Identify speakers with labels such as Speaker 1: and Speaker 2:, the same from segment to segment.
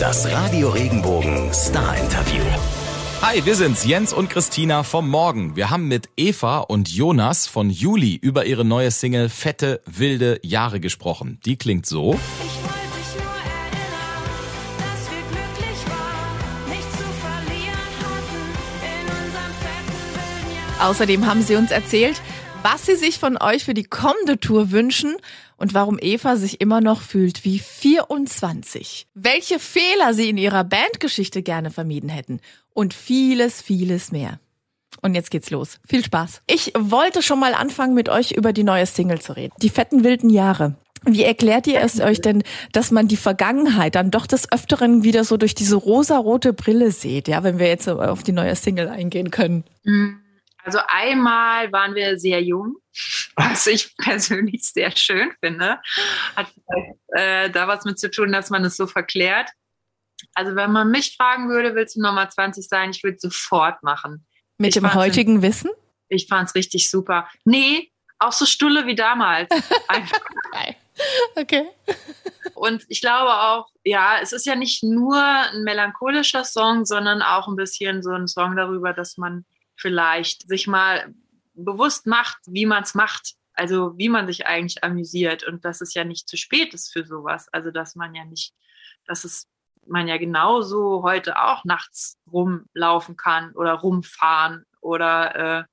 Speaker 1: Das Radio Regenbogen Star Interview.
Speaker 2: Hi, wir sind's, Jens und Christina vom Morgen. Wir haben mit Eva und Jonas von Juli über ihre neue Single Fette, wilde Jahre gesprochen. Die klingt so.
Speaker 3: Ich wollte dich nur erinnern, dass wir glücklich waren, nichts zu verlieren hatten in unserem fetten wilden Jahr.
Speaker 4: Außerdem haben sie uns erzählt, was sie sich von euch für die kommende Tour wünschen und warum Eva sich immer noch fühlt wie 24. Welche Fehler sie in ihrer Bandgeschichte gerne vermieden hätten und vieles, vieles mehr. Und jetzt geht's los. Viel Spaß. Ich wollte schon mal anfangen, mit euch über die neue Single zu reden. Die fetten wilden Jahre. Wie erklärt ihr es euch denn, dass man die Vergangenheit dann doch des Öfteren wieder so durch diese rosarote Brille sieht, ja, wenn wir jetzt auf die neue Single eingehen können?
Speaker 5: Also einmal waren wir sehr jung, was ich persönlich sehr schön finde. Hat äh, da was mit zu tun, dass man es so verklärt. Also wenn man mich fragen würde, willst du nochmal 20 sein? Ich würde sofort machen.
Speaker 4: Mit
Speaker 5: Ich
Speaker 4: dem heutigen Wissen?
Speaker 5: Ich fand es richtig super. Nee, auch so Stulle wie damals. Einfach.
Speaker 4: Okay.
Speaker 5: Und ich glaube auch, ja, es ist ja nicht nur ein melancholischer Song, sondern auch ein bisschen so ein Song darüber, dass man vielleicht sich mal bewusst macht, wie man es macht. Also wie man sich eigentlich amüsiert und dass es ja nicht zu spät ist für sowas. Also dass man ja nicht, dass es man ja genauso heute auch nachts rumlaufen kann oder rumfahren oder äh,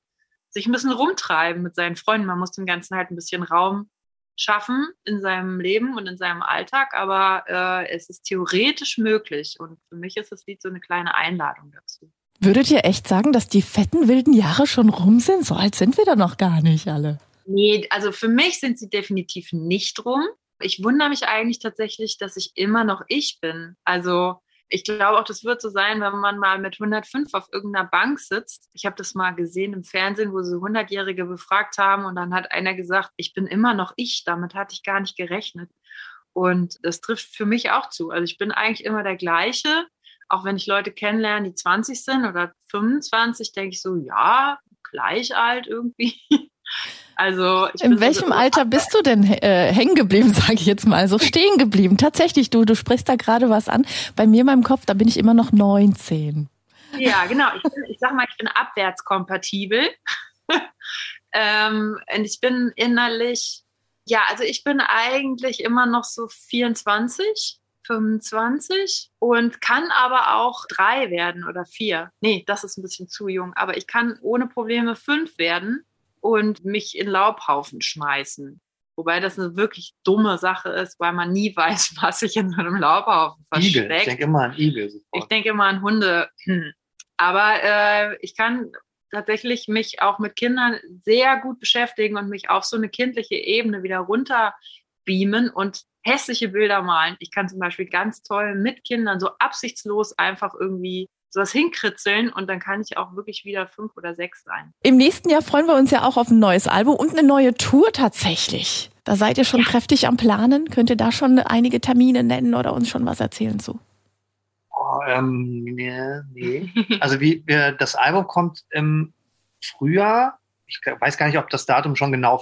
Speaker 5: sich ein bisschen rumtreiben mit seinen Freunden. Man muss dem Ganzen halt ein bisschen Raum schaffen in seinem Leben und in seinem Alltag, aber äh, es ist theoretisch möglich. Und für mich ist das Lied so eine kleine Einladung dazu.
Speaker 4: Würdet ihr echt sagen, dass die fetten wilden Jahre schon rum sind? So alt sind wir doch noch gar nicht alle.
Speaker 5: Nee, also für mich sind sie definitiv nicht rum. Ich wundere mich eigentlich tatsächlich, dass ich immer noch ich bin. Also ich glaube auch, das wird so sein, wenn man mal mit 105 auf irgendeiner Bank sitzt. Ich habe das mal gesehen im Fernsehen, wo sie 100-Jährige befragt haben und dann hat einer gesagt, ich bin immer noch ich. Damit hatte ich gar nicht gerechnet. Und das trifft für mich auch zu. Also ich bin eigentlich immer der gleiche. Auch wenn ich Leute kennenlerne, die 20 sind oder 25, denke ich so, ja, gleich alt irgendwie. Also
Speaker 4: In
Speaker 5: so-
Speaker 4: welchem Alter bist du denn äh, hängen geblieben, sage ich jetzt mal, so stehen geblieben? Tatsächlich, du, du sprichst da gerade was an. Bei mir in meinem Kopf, da bin ich immer noch 19.
Speaker 5: Ja, genau. Ich, bin, ich sag mal, ich bin abwärtskompatibel. ähm, und ich bin innerlich, ja, also ich bin eigentlich immer noch so 24, 25 und kann aber auch drei werden oder vier. Nee, das ist ein bisschen zu jung, aber ich kann ohne Probleme fünf werden und mich in Laubhaufen schmeißen. Wobei das eine wirklich dumme Sache ist, weil man nie weiß, was sich in so einem Laubhaufen
Speaker 6: Igel.
Speaker 5: versteckt.
Speaker 6: Ich denke immer an Igel
Speaker 5: Ich
Speaker 6: sofort.
Speaker 5: denke immer an Hunde. Hm. Aber äh, ich kann tatsächlich mich auch mit Kindern sehr gut beschäftigen und mich auf so eine kindliche Ebene wieder runter beamen und hässliche Bilder malen. Ich kann zum Beispiel ganz toll mit Kindern so absichtslos einfach irgendwie sowas hinkritzeln und dann kann ich auch wirklich wieder fünf oder sechs sein.
Speaker 4: Im nächsten Jahr freuen wir uns ja auch auf ein neues Album und eine neue Tour tatsächlich. Da seid ihr schon kräftig am Planen. Könnt ihr da schon einige Termine nennen oder uns schon was erzählen zu?
Speaker 6: Oh, ähm, nee, nee. Also wie wir, das Album kommt im Frühjahr. Ich weiß gar nicht, ob das Datum schon genau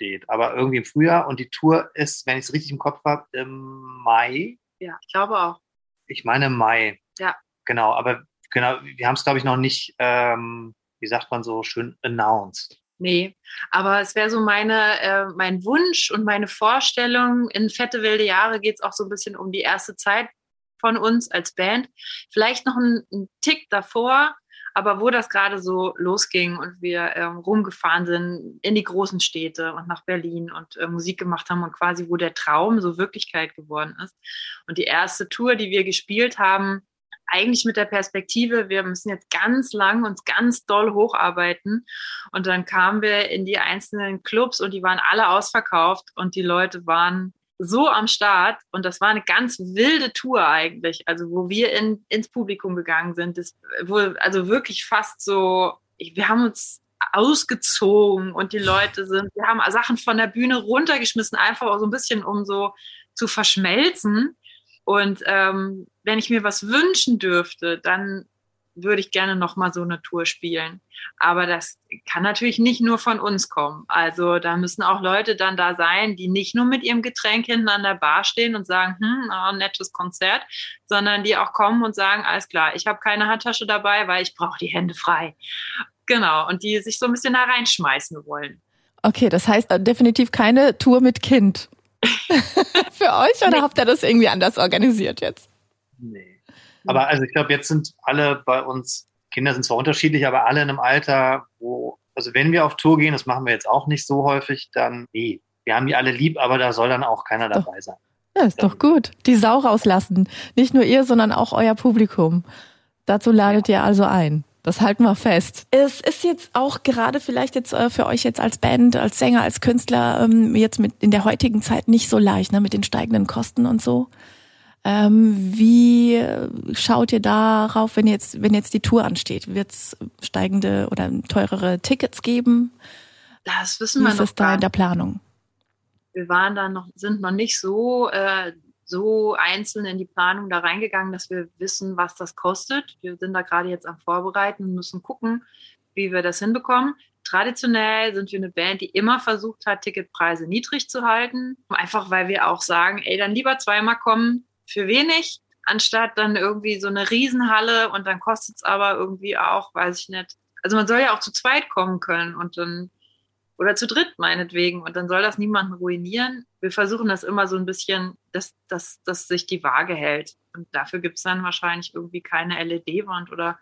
Speaker 6: feststeht, aber irgendwie im Frühjahr und die Tour ist, wenn ich es richtig im Kopf habe, im Mai.
Speaker 5: Ja, ich glaube auch.
Speaker 6: Ich meine im Mai.
Speaker 5: Ja.
Speaker 6: Genau, aber genau, wir haben es glaube ich noch nicht, ähm, wie sagt man so schön, announced.
Speaker 5: Nee, aber es wäre so meine, äh, mein Wunsch und meine Vorstellung. In Fette wilde Jahre geht es auch so ein bisschen um die erste Zeit von uns als Band. Vielleicht noch ein, ein Tick davor, aber wo das gerade so losging und wir ähm, rumgefahren sind in die großen Städte und nach Berlin und äh, Musik gemacht haben und quasi wo der Traum so Wirklichkeit geworden ist. Und die erste Tour, die wir gespielt haben, eigentlich mit der Perspektive, wir müssen jetzt ganz lang uns ganz doll hocharbeiten. Und dann kamen wir in die einzelnen Clubs und die waren alle ausverkauft und die Leute waren so am Start und das war eine ganz wilde Tour eigentlich, also wo wir in, ins Publikum gegangen sind, das, wo, also wirklich fast so, wir haben uns ausgezogen und die Leute sind, wir haben Sachen von der Bühne runtergeschmissen, einfach so ein bisschen, um so zu verschmelzen. Und ähm, wenn ich mir was wünschen dürfte, dann würde ich gerne noch mal so eine Tour spielen. Aber das kann natürlich nicht nur von uns kommen. Also da müssen auch Leute dann da sein, die nicht nur mit ihrem Getränk hinten an der Bar stehen und sagen, hm, oh, nettes Konzert, sondern die auch kommen und sagen, alles klar, ich habe keine Handtasche dabei, weil ich brauche die Hände frei. Genau, und die sich so ein bisschen da reinschmeißen wollen.
Speaker 4: Okay, das heißt äh, definitiv keine Tour mit Kind. Für euch oder
Speaker 5: Nee.
Speaker 4: habt ihr das irgendwie anders organisiert jetzt?
Speaker 6: Nee. Aber also ich glaube, jetzt sind alle bei uns, Kinder sind zwar unterschiedlich, aber alle in einem Alter, wo, also wenn wir auf Tour gehen, das machen wir jetzt auch nicht so häufig, dann nee. Wir haben die alle lieb, aber da soll dann auch keiner
Speaker 4: Doch.
Speaker 6: dabei sein.
Speaker 4: Ja, ist doch gut. Die Sau rauslassen. Nicht nur ihr, sondern auch euer Publikum. Dazu ladet ihr also ein. Das halten wir fest. Es ist jetzt auch gerade vielleicht jetzt äh, für euch jetzt als Band, als Sänger, als Künstler ähm, jetzt mit in der heutigen Zeit nicht so leicht, ne, mit den steigenden Kosten und so. Ähm, wie schaut ihr darauf, wenn jetzt, wenn jetzt die Tour ansteht? Wird es steigende oder teurere Tickets geben?
Speaker 5: Das wissen
Speaker 4: Wie
Speaker 5: wir
Speaker 4: ist
Speaker 5: noch
Speaker 4: es da in der Planung?
Speaker 5: wir waren da noch, sind noch nicht so, äh, so einzeln in die Planung da reingegangen, dass wir wissen, was das kostet. Wir sind da gerade jetzt am Vorbereiten und müssen gucken, wie wir das hinbekommen. Traditionell sind wir eine Band, die immer versucht hat, Ticketpreise niedrig zu halten. Einfach weil wir auch sagen, ey, dann lieber zweimal kommen für wenig, anstatt dann irgendwie so eine Riesenhalle und dann kostet es aber irgendwie auch, weiß ich nicht. Also man soll ja auch zu zweit kommen können und dann oder zu dritt meinetwegen. Und dann soll das niemanden ruinieren. Wir versuchen das immer so ein bisschen, dass, dass, dass sich die Waage hält. Und dafür gibt es dann wahrscheinlich irgendwie keine LED-Wand oder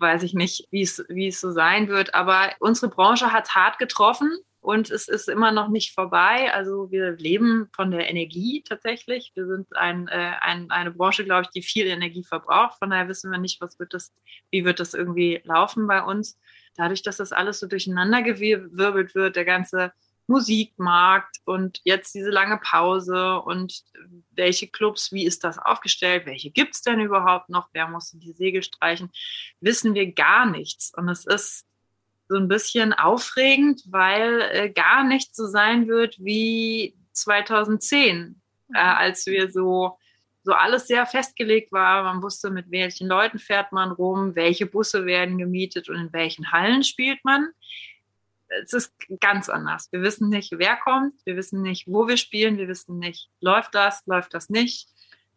Speaker 5: weiß ich nicht, wie es, wie es so sein wird. Aber unsere Branche hat hart getroffen und es ist immer noch nicht vorbei. Also wir leben von der Energie tatsächlich. Wir sind ein, äh, ein, eine Branche, glaube ich, die viel Energie verbraucht. Von daher wissen wir nicht, was wird das, wie wird das irgendwie laufen bei uns dadurch, dass das alles so durcheinander gewirbelt wird, der ganze Musikmarkt und jetzt diese lange Pause und welche Clubs, wie ist das aufgestellt, welche gibt es denn überhaupt noch, wer muss die Segel streichen, wissen wir gar nichts. Und es ist so ein bisschen aufregend, weil äh, gar nicht so sein wird wie 2010, äh, als wir so so alles sehr festgelegt war. Man wusste, mit welchen Leuten fährt man rum, welche Busse werden gemietet und in welchen Hallen spielt man. Es ist ganz anders. Wir wissen nicht, wer kommt, wir wissen nicht, wo wir spielen, wir wissen nicht, läuft das, läuft das nicht.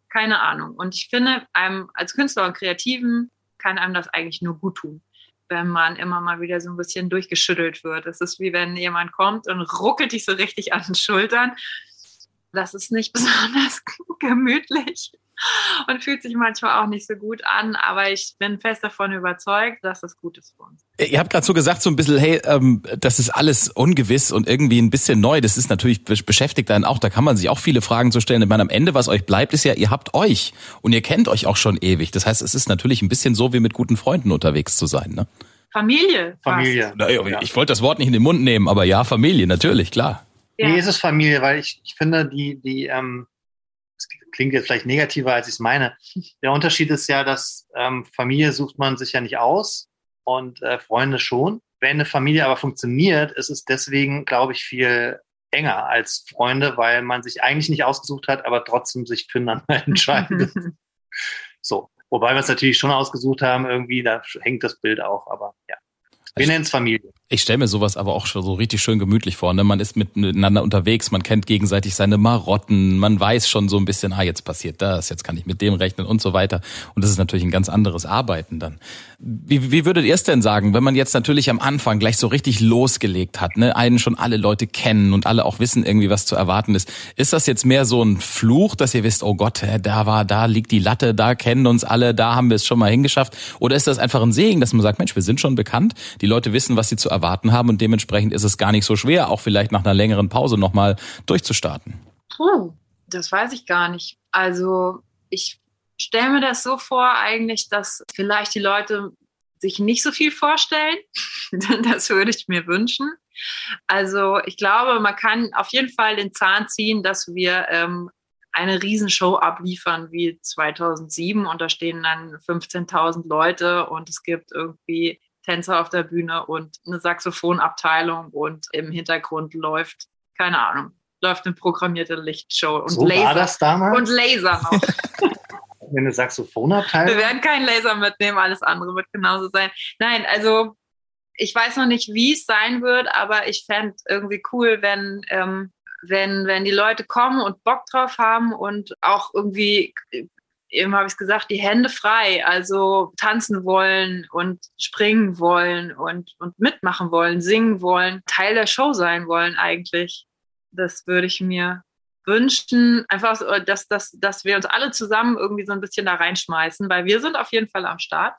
Speaker 5: Keine Ahnung. Und ich finde, einem als Künstler und Kreativen kann einem das eigentlich nur gut tun, wenn man immer mal wieder so ein bisschen durchgeschüttelt wird. Es ist wie wenn jemand kommt und ruckelt dich so richtig an den Schultern das ist nicht besonders gemütlich und fühlt sich manchmal auch nicht so gut an, aber ich bin fest davon überzeugt, dass das gut ist für uns.
Speaker 2: Ihr habt gerade so gesagt, so ein bisschen, hey, ähm, das ist alles ungewiss und irgendwie ein bisschen neu. Das ist natürlich be- beschäftigt einen auch. Da kann man sich auch viele Fragen zu stellen. Ich meine, am Ende, was euch bleibt, ist ja, ihr habt euch und ihr kennt euch auch schon ewig. Das heißt, es ist natürlich ein bisschen so, wie mit guten Freunden unterwegs zu sein. Ne?
Speaker 5: Familie.
Speaker 6: Familie.
Speaker 2: Naja,
Speaker 6: Ja.
Speaker 2: Ich wollte das Wort nicht in den Mund nehmen, aber ja, Familie, natürlich, klar.
Speaker 5: Ja.
Speaker 6: Nee, ist es Familie, weil ich, ich finde, die, die, ähm, das klingt jetzt vielleicht negativer, als ich es meine. Der Unterschied ist ja, dass ähm, Familie sucht man sich ja nicht aus und äh, Freunde schon. Wenn eine Familie aber funktioniert, ist es deswegen, glaube ich, viel enger als Freunde, weil man sich eigentlich nicht ausgesucht hat, aber trotzdem sich füreinander entscheidet. so. Wobei wir es natürlich schon ausgesucht haben, irgendwie, da hängt das Bild auch, aber ja. Wir
Speaker 2: Ich-
Speaker 6: nennen es Familie.
Speaker 2: Ich stelle mir sowas aber auch schon so richtig schön gemütlich vor. Ne? Man ist miteinander unterwegs, man kennt gegenseitig seine Marotten, man weiß schon so ein bisschen, ah, jetzt passiert das, jetzt kann ich mit dem rechnen und so weiter. Und das ist natürlich ein ganz anderes Arbeiten dann. Wie, wie würdet ihr es denn sagen, wenn man jetzt natürlich am Anfang gleich so richtig losgelegt hat, ne? einen schon alle Leute kennen und alle auch wissen irgendwie, was zu erwarten ist. Ist das jetzt mehr so ein Fluch, dass ihr wisst, oh Gott, da war, da liegt die Latte, da kennen uns alle, da haben wir es schon mal hingeschafft? Oder ist das einfach ein Segen, dass man sagt, Mensch, wir sind schon bekannt, die Leute wissen, was sie zu erwarten haben und dementsprechend ist es gar nicht so schwer, auch vielleicht nach einer längeren Pause nochmal durchzustarten?
Speaker 5: Puh, das weiß ich gar nicht. Also ich stelle mir das so vor eigentlich, dass vielleicht die Leute sich nicht so viel vorstellen. das würde ich mir wünschen. Also ich glaube, man kann auf jeden Fall den Zahn ziehen, dass wir ähm, eine Riesenshow abliefern wie 2007 und da stehen dann 15.000 Leute und es gibt irgendwie Tänzer auf der Bühne und eine Saxophonabteilung und im Hintergrund läuft, keine Ahnung, läuft eine programmierte Lichtshow und
Speaker 6: so war
Speaker 5: Laser.
Speaker 6: das damals?
Speaker 5: Und Laser noch.
Speaker 6: wenn eine Saxophonabteilung.
Speaker 5: Wir werden keinen Laser mitnehmen, alles andere wird genauso sein. Nein, also ich weiß noch nicht, wie es sein wird, aber ich fände irgendwie cool, wenn, ähm, wenn, wenn die Leute kommen und Bock drauf haben und auch irgendwie, eben habe ich es gesagt, die Hände frei, also tanzen wollen und springen wollen und, und mitmachen wollen, singen wollen, Teil der Show sein wollen eigentlich. Das würde ich mir wünschen, einfach, dass, dass, dass wir uns alle zusammen irgendwie so ein bisschen da reinschmeißen, weil wir sind auf jeden Fall am Start.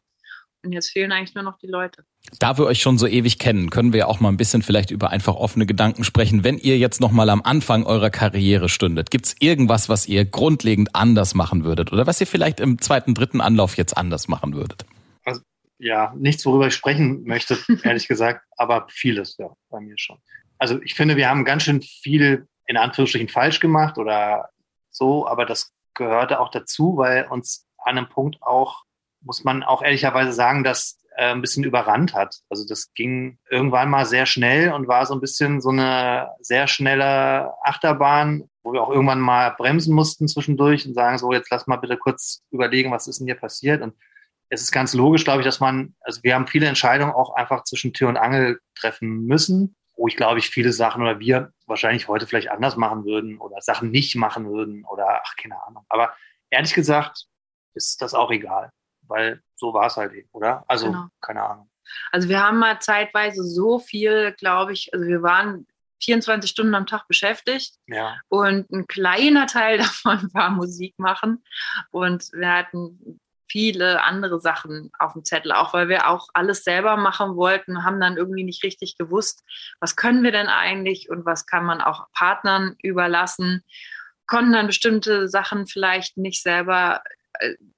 Speaker 5: Und jetzt fehlen eigentlich nur noch die Leute.
Speaker 2: Da wir euch schon so ewig kennen, können wir ja auch mal ein bisschen vielleicht über einfach offene Gedanken sprechen. Wenn ihr jetzt noch mal am Anfang eurer Karriere stündet, gibt's irgendwas, was ihr grundlegend anders machen würdet oder was ihr vielleicht im zweiten, dritten Anlauf jetzt anders machen würdet?
Speaker 6: Also, ja, nichts, worüber ich sprechen möchte, ehrlich gesagt, aber vieles, ja, bei mir schon. Also ich finde, wir haben ganz schön viel in Anführungsstrichen falsch gemacht oder so, aber das gehörte auch dazu, weil uns an einem Punkt auch, muss man auch ehrlicherweise sagen, dass äh, ein bisschen überrannt hat. Also das ging irgendwann mal sehr schnell und war so ein bisschen so eine sehr schnelle Achterbahn, wo wir auch irgendwann mal bremsen mussten zwischendurch und sagen so, jetzt lass mal bitte kurz überlegen, was ist denn hier passiert und es ist ganz logisch, glaube ich, dass man, also wir haben viele Entscheidungen auch einfach zwischen Tür und Angel treffen müssen, wo ich glaube ich viele Sachen oder wir wahrscheinlich heute vielleicht anders machen würden oder Sachen nicht machen würden oder ach, keine Ahnung. Aber ehrlich gesagt ist das auch egal, weil so war es halt eben, oder? Also,
Speaker 5: Genau.
Speaker 6: keine Ahnung.
Speaker 5: Also wir haben mal zeitweise so viel, glaube ich, also wir waren 24 Stunden am Tag beschäftigt
Speaker 6: Ja,
Speaker 5: und ein kleiner Teil davon war Musik machen und wir hatten viele andere Sachen auf dem Zettel, auch weil wir auch alles selber machen wollten, haben dann irgendwie nicht richtig gewusst, was können wir denn eigentlich und was kann man auch Partnern überlassen, konnten dann bestimmte Sachen vielleicht nicht selber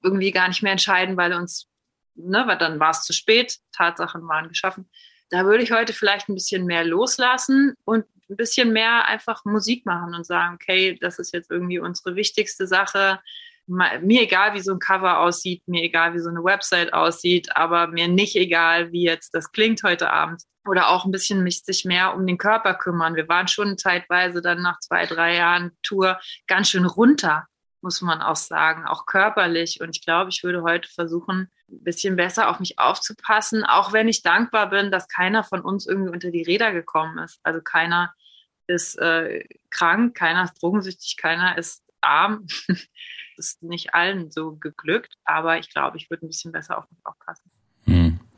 Speaker 5: irgendwie gar nicht mehr entscheiden, weil uns, ne, weil dann war es zu spät, Tatsachen waren geschaffen. Da würde ich heute vielleicht ein bisschen mehr loslassen und ein bisschen mehr einfach Musik machen und sagen, okay, das ist jetzt irgendwie unsere wichtigste Sache. Mir egal, wie so ein Cover aussieht, mir egal, wie so eine Website aussieht, aber mir nicht egal, wie jetzt das klingt heute Abend. Oder auch ein bisschen mich sich mehr um den Körper kümmern. Wir waren schon zeitweise dann nach zwei, drei Jahren Tour ganz schön runter, muss man auch sagen, auch körperlich. Und ich glaube, ich würde heute versuchen, ein bisschen besser auf mich aufzupassen, auch wenn ich dankbar bin, dass keiner von uns irgendwie unter die Räder gekommen ist. Also keiner ist äh, krank, keiner ist drogensüchtig, keiner ist arm. Das ist nicht allen so geglückt, aber ich glaube, ich würde ein bisschen besser auf mich aufpassen.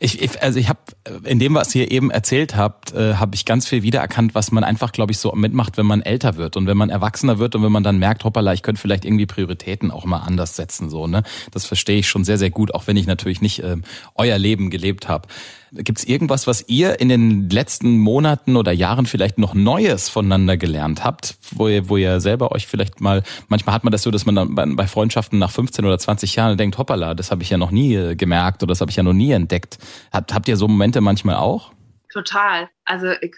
Speaker 2: Ich, ich, also ich habe in dem, was ihr eben erzählt habt, äh, habe ich ganz viel wiedererkannt, was man einfach, glaube ich, so mitmacht, wenn man älter wird und wenn man erwachsener wird und wenn man dann merkt, hoppala, ich könnte vielleicht irgendwie Prioritäten auch mal anders setzen. So, ne? Das verstehe ich schon sehr, sehr gut, auch wenn ich natürlich nicht ähm, euer Leben gelebt habe. Gibt es irgendwas, was ihr in den letzten Monaten oder Jahren vielleicht noch Neues voneinander gelernt habt, wo ihr, wo ihr selber euch vielleicht mal, manchmal hat man das so, dass man dann bei, Freundschaften nach 15 oder 20 Jahren denkt, hoppala, das habe ich ja noch nie äh, gemerkt oder das habe ich ja noch nie entdeckt. Habt, habt ihr so Momente manchmal auch?
Speaker 5: Total. Also ich,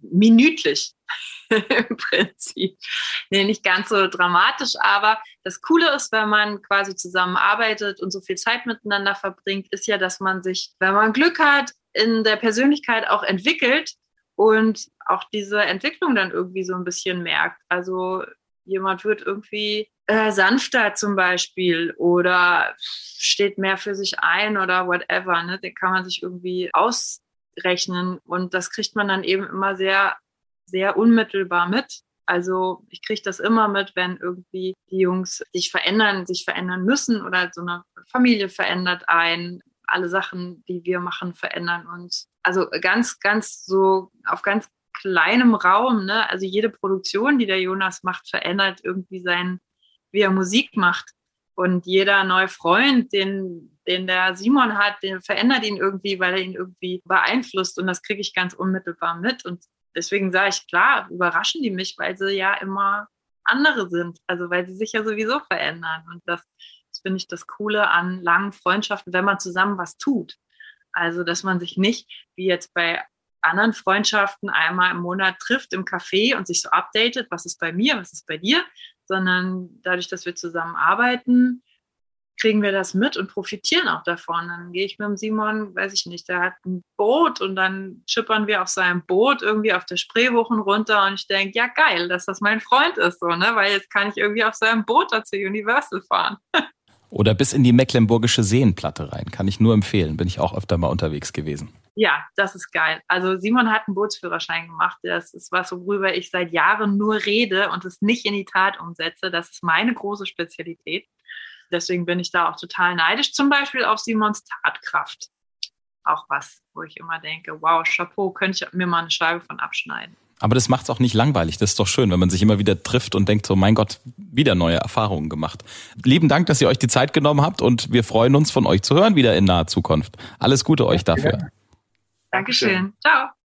Speaker 5: minütlich im Prinzip. Nee, nicht ganz so dramatisch, aber das Coole ist, wenn man quasi zusammenarbeitet und so viel Zeit miteinander verbringt, ist ja, dass man sich, wenn man Glück hat, in der Persönlichkeit auch entwickelt und auch diese Entwicklung dann irgendwie so ein bisschen merkt. Also jemand wird irgendwie äh, sanfter zum Beispiel oder steht mehr für sich ein oder whatever. Ne? Den kann man sich irgendwie ausrechnen und das kriegt man dann eben immer sehr, sehr unmittelbar mit. Also ich kriege das immer mit, wenn irgendwie die Jungs sich verändern, sich verändern müssen oder so eine Familie verändert ein. Alle Sachen, die wir machen, verändern uns. Also ganz, ganz so auf ganz kleinem Raum. Ne? Also jede Produktion, die der Jonas macht, verändert irgendwie sein, wie er Musik macht. Und jeder neue Freund, den, den der Simon hat, den verändert ihn irgendwie, weil er ihn irgendwie beeinflusst. Und das kriege ich ganz unmittelbar mit. Und deswegen sage ich, klar, überraschen die mich, weil sie ja immer andere sind. Also weil sie sich ja sowieso verändern. Und das, das finde ich das Coole an langen Freundschaften, wenn man zusammen was tut. Also, dass man sich nicht, wie jetzt bei anderen Freundschaften, einmal im Monat trifft im Café und sich so updatet, was ist bei mir, was ist bei dir, sondern dadurch, dass wir zusammen arbeiten, kriegen wir das mit und profitieren auch davon. Dann gehe ich mit dem Simon, weiß ich nicht, der hat ein Boot und dann schippern wir auf seinem Boot irgendwie auf der Spreewochen runter und ich denke, ja geil, dass das mein Freund ist, so, ne? Weil jetzt kann ich irgendwie auf seinem Boot da zur Universal fahren.
Speaker 2: Oder bis in die Mecklenburgische Seenplatte rein. Kann ich nur empfehlen. Bin ich auch öfter mal unterwegs gewesen.
Speaker 5: Ja, das ist geil. Also Simon hat einen Bootsführerschein gemacht. Das ist was, worüber ich seit Jahren nur rede und es nicht in die Tat umsetze. Das ist meine große Spezialität. Deswegen bin ich da auch total neidisch. Zum Beispiel auf Simons Tatkraft. Auch was, wo ich immer denke, wow, Chapeau, könnte ich mir mal eine Scheibe von abschneiden.
Speaker 2: Aber das macht es auch nicht langweilig. Das ist doch schön, wenn man sich immer wieder trifft und denkt so, mein Gott, wieder neue Erfahrungen gemacht. Lieben Dank, dass ihr euch die Zeit genommen habt und wir freuen uns, von euch zu hören wieder in naher Zukunft. Alles Gute euch dafür.
Speaker 5: Dankeschön. Ciao.